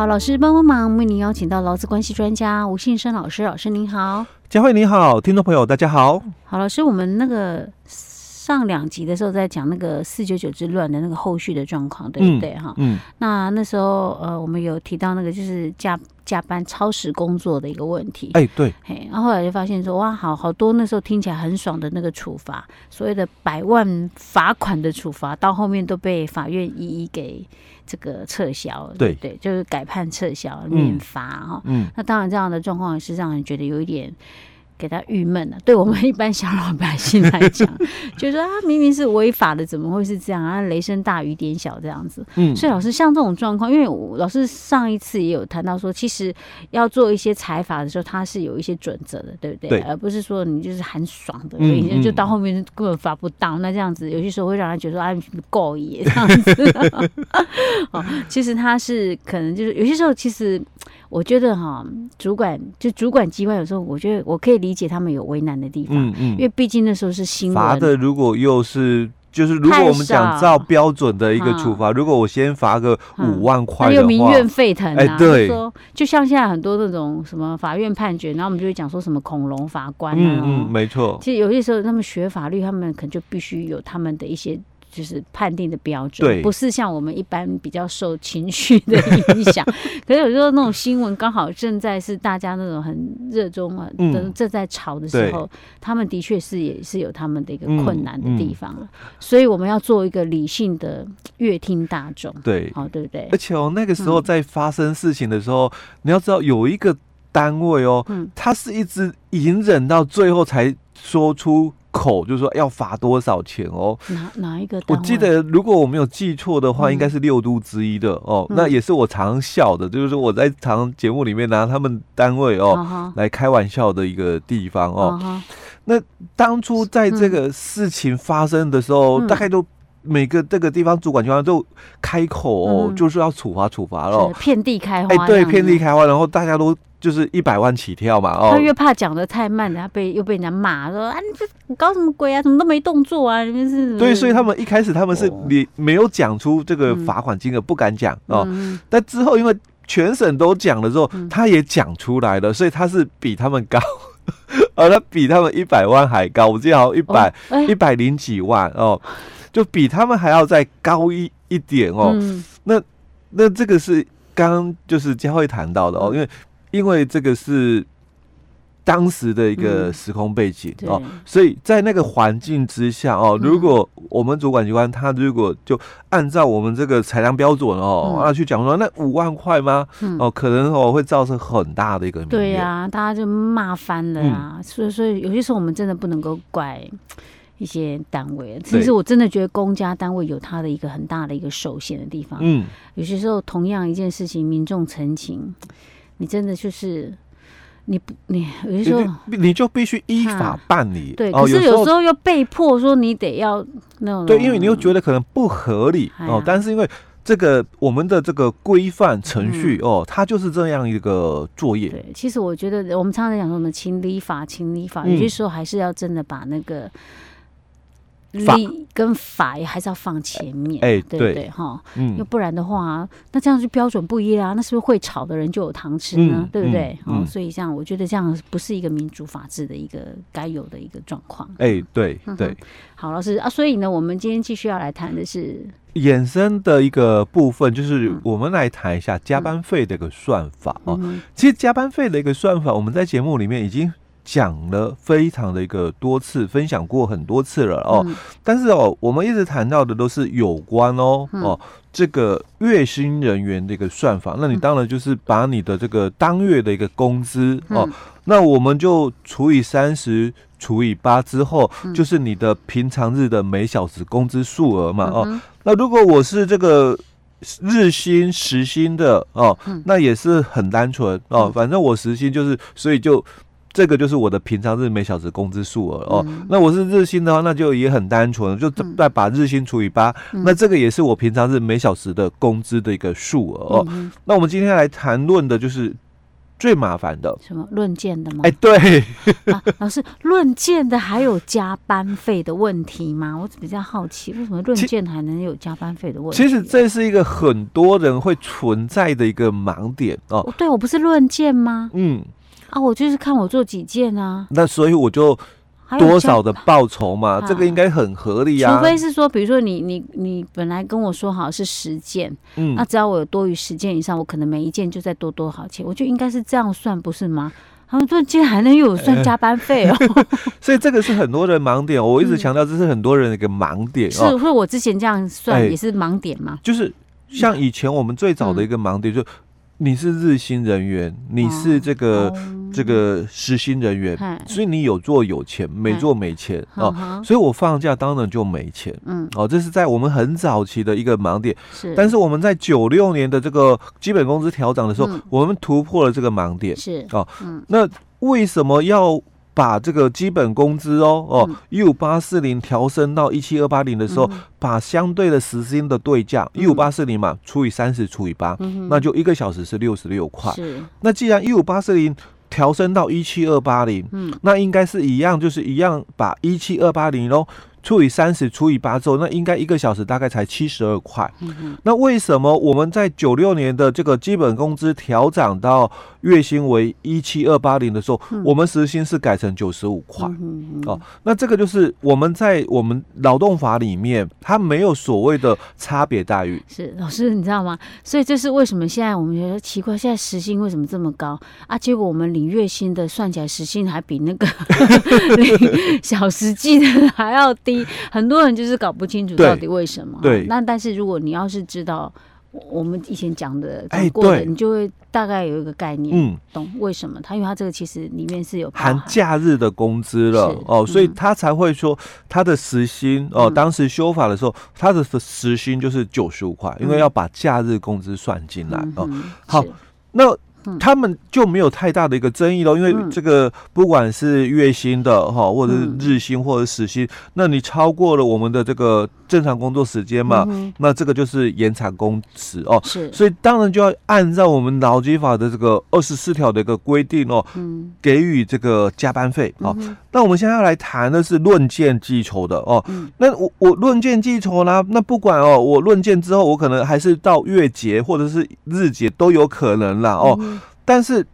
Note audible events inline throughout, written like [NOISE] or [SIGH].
好，老师帮帮忙，为您邀请到劳资关系专家吴信生老师。老师您好，佳慧你好，听众朋友大家好。好，老师，我们那个上两集的时候在讲那个四九九之乱的那个后续的状况，对不对？哈、嗯，嗯，那那时候呃，我们有提到那个就是加加班超时工作的一个问题。哎，对，嘿，然后后来就发现说，哇，好好多那时候听起来很爽的那个处罚，所谓的百万罚款的处罚，到后面都被法院一一给。这个撤销，对对，就是改判撤销免罚哈。嗯，那当然这样的状况也是让人觉得有一点。给他郁闷了。对我们一般小老百姓来讲，[LAUGHS] 就是说他明明是违法的，怎么会是这样啊？雷声大雨点小这样子。嗯，所以老师像这种状况，因为老师上一次也有谈到说，其实要做一些裁罚的时候，他是有一些准则的，对不对？对，而不是说你就是很爽的，所以就到后面根本罚不到。那这样子有些时候会让他觉得说啊，你够野这样子。[LAUGHS] 哦，其实他是可能就是有些时候其实。我觉得哈，主管就主管机关有时候，我觉得我可以理解他们有为难的地方，嗯嗯，因为毕竟那时候是新闻。罚的，如果又是就是如果我们讲照标准的一个处罚，如果我先罚个五万块的话，又民怨沸腾啊，哎，对，说就像现在很多那种什么法院判决，然后我们就会讲说什么恐龙法官啊，嗯嗯，没错，其实有些时候他们学法律，他们可能就必须有他们的一些。就是判定的标准，不是像我们一般比较受情绪的影响。[LAUGHS] 可是有时候那种新闻刚好正在是大家那种很热衷啊，正正在吵的时候，他们的确是也是有他们的一个困难的地方。所以我们要做一个理性的乐听大众，对，好，对不对？而且哦，那个时候在发生事情的时候，你要知道有一个单位哦，他是一直隐忍到最后才说出。口就是说要罚多少钱哦？哪哪一个？我记得如果我没有记错的话，应该是六都之一的哦。那也是我常笑的，就是说我在常节目里面拿他们单位哦来开玩笑的一个地方哦。那当初在这个事情发生的时候，大概都每个这个地方主管机关都开口哦，就是要处罚处罚了，遍地开花。哎，对，遍地开花，然后大家都。就是一百万起跳嘛，哦，他越怕讲的太慢，他被又被人家骂说啊，你这你搞什么鬼啊？怎么都没动作啊？你们是？对，所以他们一开始他们是你没有讲出这个罚款金额，不敢讲哦。但之后因为全省都讲了之后，他也讲出来了，所以他是比他们高，[LAUGHS] 而他比他们一百万还高，我记得好像一百一百零几万哦，就比他们还要再高一一点哦。那那这个是刚刚就是佳慧谈到的哦，因为。因为这个是当时的一个时空背景、嗯、哦，所以在那个环境之下哦，如果我们主管机关他如果就按照我们这个裁量标准哦，那、嗯、去讲说那五万块吗？嗯、哦，可能哦会造成很大的一个对呀、啊，大家就骂翻了啊。嗯、所以所以有些时候我们真的不能够怪一些单位，其实我真的觉得公家单位有他的一个很大的一个受限的地方。嗯，有些时候同样一件事情，民众陈情。你真的就是你不你有些时候你就必须依法办理，对。可是有时候又被迫说你得要那种，对，因为你又觉得可能不合理哦。但是因为这个我们的这个规范程序哦，它就是这样一个作业。对，其实我觉得我们常常在讲说什么情理法，情理法，有些时候还是要真的把那个。理跟法也还是要放前面，哎，对不对？哈，嗯，要不然的话，那这样就标准不一样，那是不是会吵的人就有糖吃呢？对不对？哦，所以这样，我觉得这样不是一个民主法治的一个该有的一个状况。哎，对对。好，老师啊，所以呢，我们今天继续要来谈的是衍生的一个部分，就是我们来谈一下加班费的一个算法哦。其实加班费的一个算法，我们在节目里面已经。讲了非常的一个多次，分享过很多次了哦。嗯、但是哦，我们一直谈到的都是有关哦、嗯、哦这个月薪人员的一个算法。那你当然就是把你的这个当月的一个工资、嗯、哦，那我们就除以三十除以八之后，嗯、就是你的平常日的每小时工资数额嘛、嗯、哦。那如果我是这个。日薪时薪的哦，嗯、那也是很单纯哦。嗯、反正我时薪就是，所以就这个就是我的平常日每小时工资数额哦。嗯、那我是日薪的话，那就也很单纯，就再把日薪除以八、嗯，那这个也是我平常日每小时的工资的一个数额哦。嗯、那我们今天来谈论的就是。最麻烦的什么论件的吗？哎、欸，对，啊、老师，论件的还有加班费的问题吗？我比较好奇，为什么论件还能有加班费的问题？其实这是一个很多人会存在的一个盲点哦。对，我不是论件吗？嗯，啊，我就是看我做几件啊。那所以我就。多少的报酬嘛，这个应该很合理啊。除非是说，比如说你你你本来跟我说好是十件，嗯，那只要我有多于十件以上，我可能每一件就再多多少钱，我就应该是这样算，不是吗？他们说竟然还能有算加班费哦，欸、[LAUGHS] 所以这个是很多人盲点。我一直强调，这是很多人的一个盲点。是，会我之前这样算也是盲点吗？就是像以前我们最早的一个盲点，就你是日薪人员，你是这个。这个时薪人员，所以你有做有钱，没做没钱哦。所以我放假当然就没钱。嗯，哦，这是在我们很早期的一个盲点。是，但是我们在九六年的这个基本工资调整的时候，我们突破了这个盲点。是，哦，那为什么要？把这个基本工资哦哦一五八四零调升到一七二八零的时候，嗯、把相对的时薪的对价一五八四零嘛除以三十除以八，嗯，那就一个小时是六十六块。是，那既然一五八四零调升到一七二八零，嗯，那应该是一样，就是一样把一七二八零喽。除以三十除以八之后，那应该一个小时大概才七十二块。那为什么我们在九六年的这个基本工资调涨到月薪为一七二八零的时候，嗯、我们时薪是改成九十五块？哦，那这个就是我们在我们劳动法里面，它没有所谓的差别待遇。是老师，你知道吗？所以这是为什么现在我们觉得奇怪，现在时薪为什么这么高啊？结果我们领月薪的算起来时薪还比那个 [LAUGHS] 领小时计的还要低。很多人就是搞不清楚到底为什么。对，那但是如果你要是知道我们以前讲的讲过的，欸、你就会大概有一个概念，嗯，懂为什么？他因为他这个其实里面是有含，含假日的工资了哦，所以他才会说他的时薪哦，当时修法的时候，他的时薪就是九十五块，因为要把假日工资算进来哦。好，那。他们就没有太大的一个争议了，因为这个不管是月薪的哈，或者是日薪或者时薪，那你超过了我们的这个正常工作时间嘛，那这个就是延长工时哦。是，所以当然就要按照我们劳基法的这个二十四条的一个规定哦，给予这个加班费哦。那我们现在要来谈的是论件计酬的哦。那我我论件计酬呢？那不管哦，我论件之后，我可能还是到月结或者是日结都有可能啦哦。但是，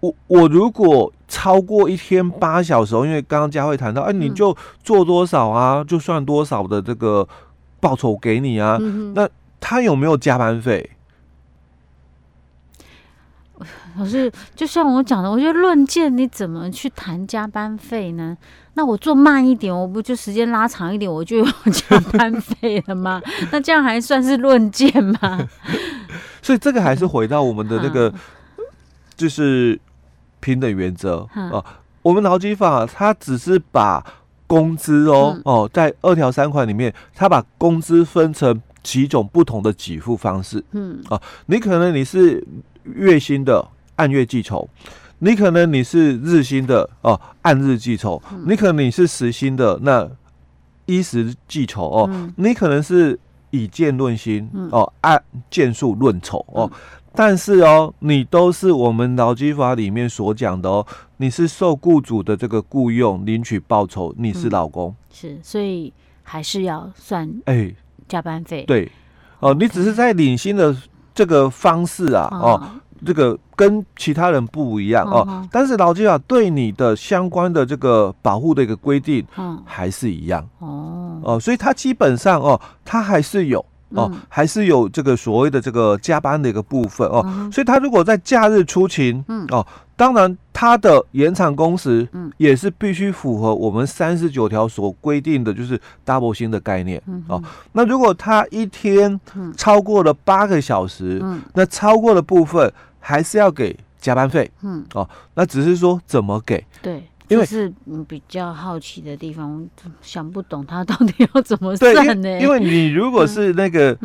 我我如果超过一天八小时，因为刚刚佳慧谈到，哎、啊，你就做多少啊，就算多少的这个报酬给你啊。嗯、那他有没有加班费？可是，就像我讲的，我觉得论件你怎么去谈加班费呢？那我做慢一点，我不就时间拉长一点，我就有加班费了吗？[LAUGHS] 那这样还算是论件吗？所以这个还是回到我们的那个，就是平等原则啊。我们劳基法它只是把工资哦哦，在二条三款里面，它把工资分成几种不同的给付方式。嗯啊，你可能你是月薪的，按月计酬；你可能你是日薪的哦，按日计酬；你可能你是时薪的，那依时计酬哦；你可能是。以见论心哦，按见数论丑哦，但是哦，你都是我们劳基法里面所讲的哦，你是受雇主的这个雇佣领取报酬，你是劳工，是，所以还是要算哎。加班费，对。哦，你只是在领薪的这个方式啊哦，这个跟其他人不一样哦，但是劳基法对你的相关的这个保护的一个规定，嗯。还是一样。哦。哦，所以他基本上哦，他还是有哦，还是有这个所谓的这个加班的一个部分哦。所以他如果在假日出勤，嗯。哦，当然他的延长工时，嗯，也是必须符合我们三十九条所规定的，就是 double 薪的概念，嗯，哦，那如果他一天超过了八个小时，嗯，那超过的部分还是要给加班费，嗯，哦，那只是说怎么给，对。因为是比较好奇的地方，想不懂他到底要怎么算呢？因为你如果是那个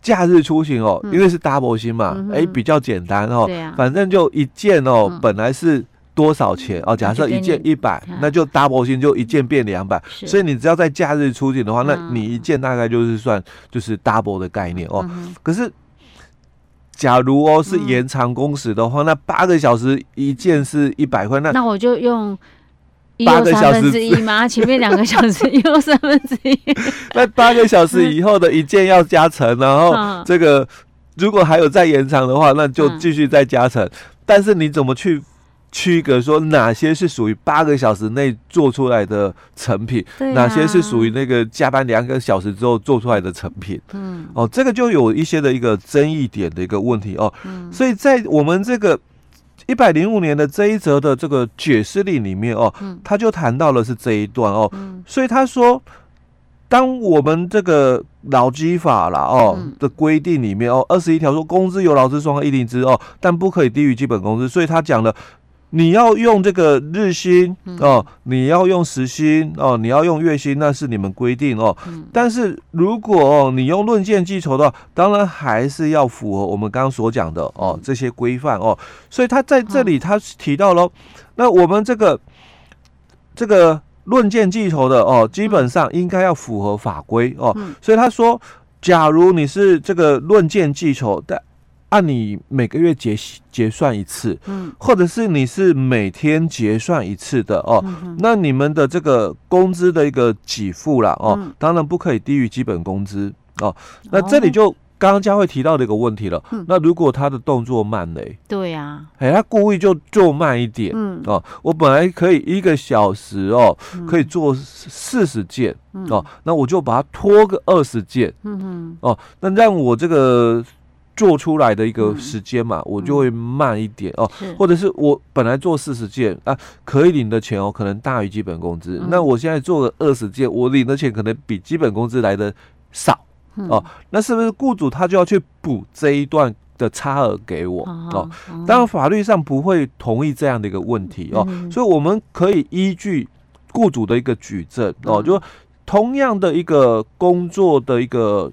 假日出行哦，因为是 double 薪嘛，哎，比较简单哦。反正就一件哦，本来是多少钱哦？假设一件一百，那就 double 薪就一件变两百。所以你只要在假日出行的话，那你一件大概就是算就是 double 的概念哦。可是假如哦是延长工时的话，那八个小时一件是一百块，那那我就用。八个小时之一吗？前面两个小时一又三分之一。[LAUGHS] 那八个小时以后的一件要加成，然后这个如果还有再延长的话，那就继续再加成。但是你怎么去区隔说哪些是属于八个小时内做出来的成品，哪些是属于那个加班两个小时之后做出来的成品？嗯，哦，这个就有一些的一个争议点的一个问题哦。所以在我们这个。一百零五年的这一则的这个解释令里面哦，他就谈到了是这一段哦，所以他说，当我们这个劳基法啦哦的规定里面哦，二十一条说工资由劳资双方议定之哦，但不可以低于基本工资，所以他讲了。你要用这个日薪哦，你要用时薪哦，你要用月薪，那是你们规定哦。但是如果哦，你用论件计酬的话，当然还是要符合我们刚刚所讲的哦这些规范哦。所以他在这里他提到喽，那我们这个这个论件计酬的哦，基本上应该要符合法规哦。所以他说，假如你是这个论件计酬的。按你每个月结结算一次，嗯，或者是你是每天结算一次的哦，嗯、那你们的这个工资的一个给付啦哦，嗯、当然不可以低于基本工资哦。那这里就刚刚佳慧提到的一个问题了，嗯、那如果他的动作慢嘞，对呀，哎，他故意就做慢一点，嗯。哦，我本来可以一个小时哦，可以做四十件，嗯、哦，那我就把它拖个二十件，嗯哼。哦，那让我这个。做出来的一个时间嘛，嗯、我就会慢一点哦，或者是我本来做四十件啊，可以领的钱哦，可能大于基本工资。嗯、那我现在做了二十件，我领的钱可能比基本工资来的少、嗯、哦。那是不是雇主他就要去补这一段的差额给我哦？哦当然法律上不会同意这样的一个问题哦，嗯、所以我们可以依据雇主的一个举证哦，嗯、就同样的一个工作的一个。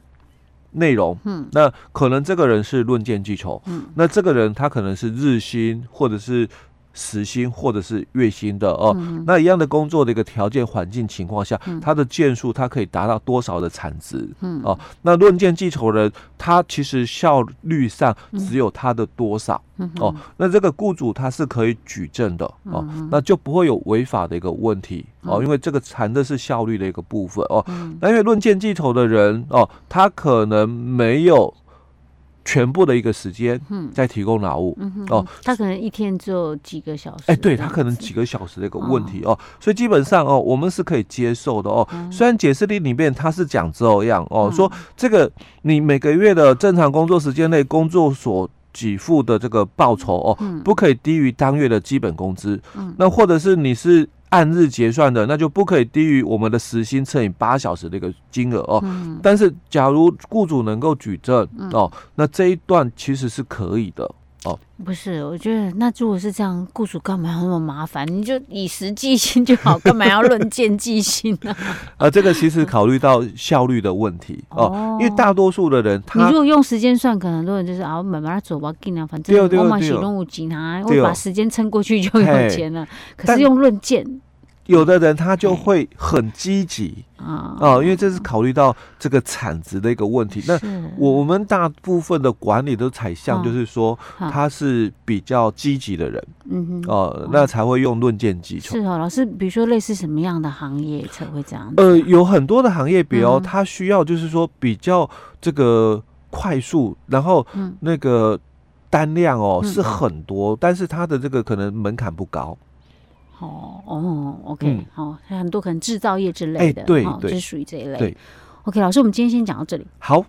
内容，嗯，那可能这个人是论剑记仇，嗯，那这个人他可能是日薪或者是时薪或者是月薪的哦，嗯、那一样的工作的一个条件环境情况下，嗯、他的件数他可以达到多少的产值，嗯，哦，那论件计酬人他其实效率上只有他的多少，嗯、哦，那这个雇主他是可以举证的，哦，嗯、那就不会有违法的一个问题，哦，因为这个谈的是效率的一个部分，哦，嗯、那因为论件计酬的人，哦，他可能没有。全部的一个时间，嗯，在提供劳务，嗯哦，他可能一天只有几个小时，哎，对他可能几个小时的一个问题哦，所以基本上哦，我们是可以接受的哦。虽然解释令里面他是讲这样哦，说这个你每个月的正常工作时间内工作所给付的这个报酬哦，不可以低于当月的基本工资，嗯，那或者是你是。按日结算的，那就不可以低于我们的时薪乘以八小时的一个金额哦。嗯、但是，假如雇主能够举证、嗯、哦，那这一段其实是可以的哦。不是，我觉得那如果是这样，雇主干嘛要那么麻烦？你就以实际薪就好，干嘛要论件计薪呢？啊，[LAUGHS] 这个其实考虑到效率的问题哦，哦因为大多数的人他，你如果用时间算，可能很多人就是啊，慢慢走吧，尽量反正我嘛是拢有钱啊，我把时间撑过去就有钱了。可是用论件。有的人他就会很积极啊，哦，因为这是考虑到这个产值的一个问题。那我们大部分的管理都采向，就是说他是比较积极的人，嗯哼，哦，那才会用论剑计酬。是哦，老师，比如说类似什么样的行业才会这样？呃，有很多的行业，比如他需要就是说比较这个快速，然后那个单量哦是很多，但是他的这个可能门槛不高。哦哦，OK，好，很多可能制造业之类的，对，对，就是属于这一类。对，OK，老师，我们今天先讲到这里。好。